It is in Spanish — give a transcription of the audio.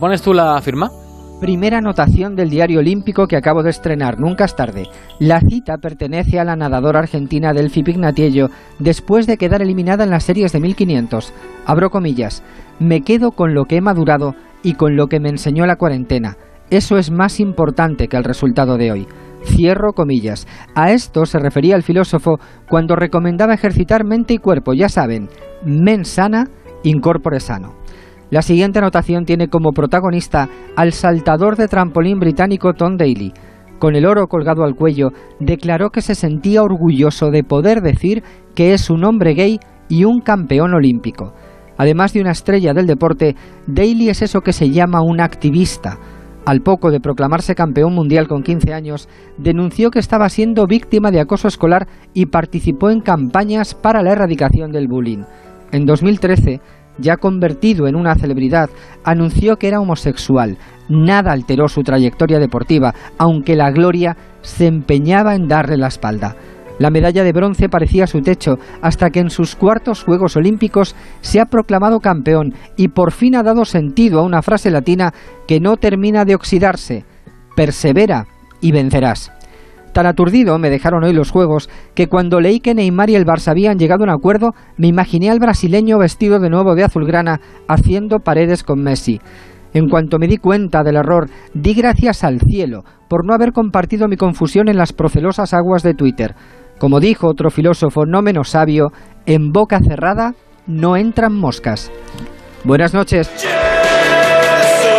¿Pones tú la firma? Primera anotación del diario olímpico que acabo de estrenar, nunca es tarde. La cita pertenece a la nadadora argentina Delphi Pignatiello después de quedar eliminada en las series de 1500. Abro comillas, me quedo con lo que he madurado y con lo que me enseñó la cuarentena. Eso es más importante que el resultado de hoy. Cierro comillas. A esto se refería el filósofo cuando recomendaba ejercitar mente y cuerpo, ya saben, men sana, incorpore sano. La siguiente anotación tiene como protagonista al saltador de trampolín británico Tom Daly. Con el oro colgado al cuello, declaró que se sentía orgulloso de poder decir que es un hombre gay y un campeón olímpico. Además de una estrella del deporte, Daly es eso que se llama un activista. Al poco de proclamarse campeón mundial con 15 años, denunció que estaba siendo víctima de acoso escolar y participó en campañas para la erradicación del bullying. En 2013, ya convertido en una celebridad, anunció que era homosexual. Nada alteró su trayectoria deportiva, aunque la gloria se empeñaba en darle la espalda. La medalla de bronce parecía su techo, hasta que en sus cuartos Juegos Olímpicos se ha proclamado campeón y por fin ha dado sentido a una frase latina que no termina de oxidarse. Persevera y vencerás. Tan aturdido me dejaron hoy los juegos que cuando leí que Neymar y el Barça habían llegado a un acuerdo, me imaginé al brasileño vestido de nuevo de azulgrana haciendo paredes con Messi. En cuanto me di cuenta del error, di gracias al cielo por no haber compartido mi confusión en las procelosas aguas de Twitter. Como dijo otro filósofo no menos sabio, en boca cerrada no entran moscas. Buenas noches.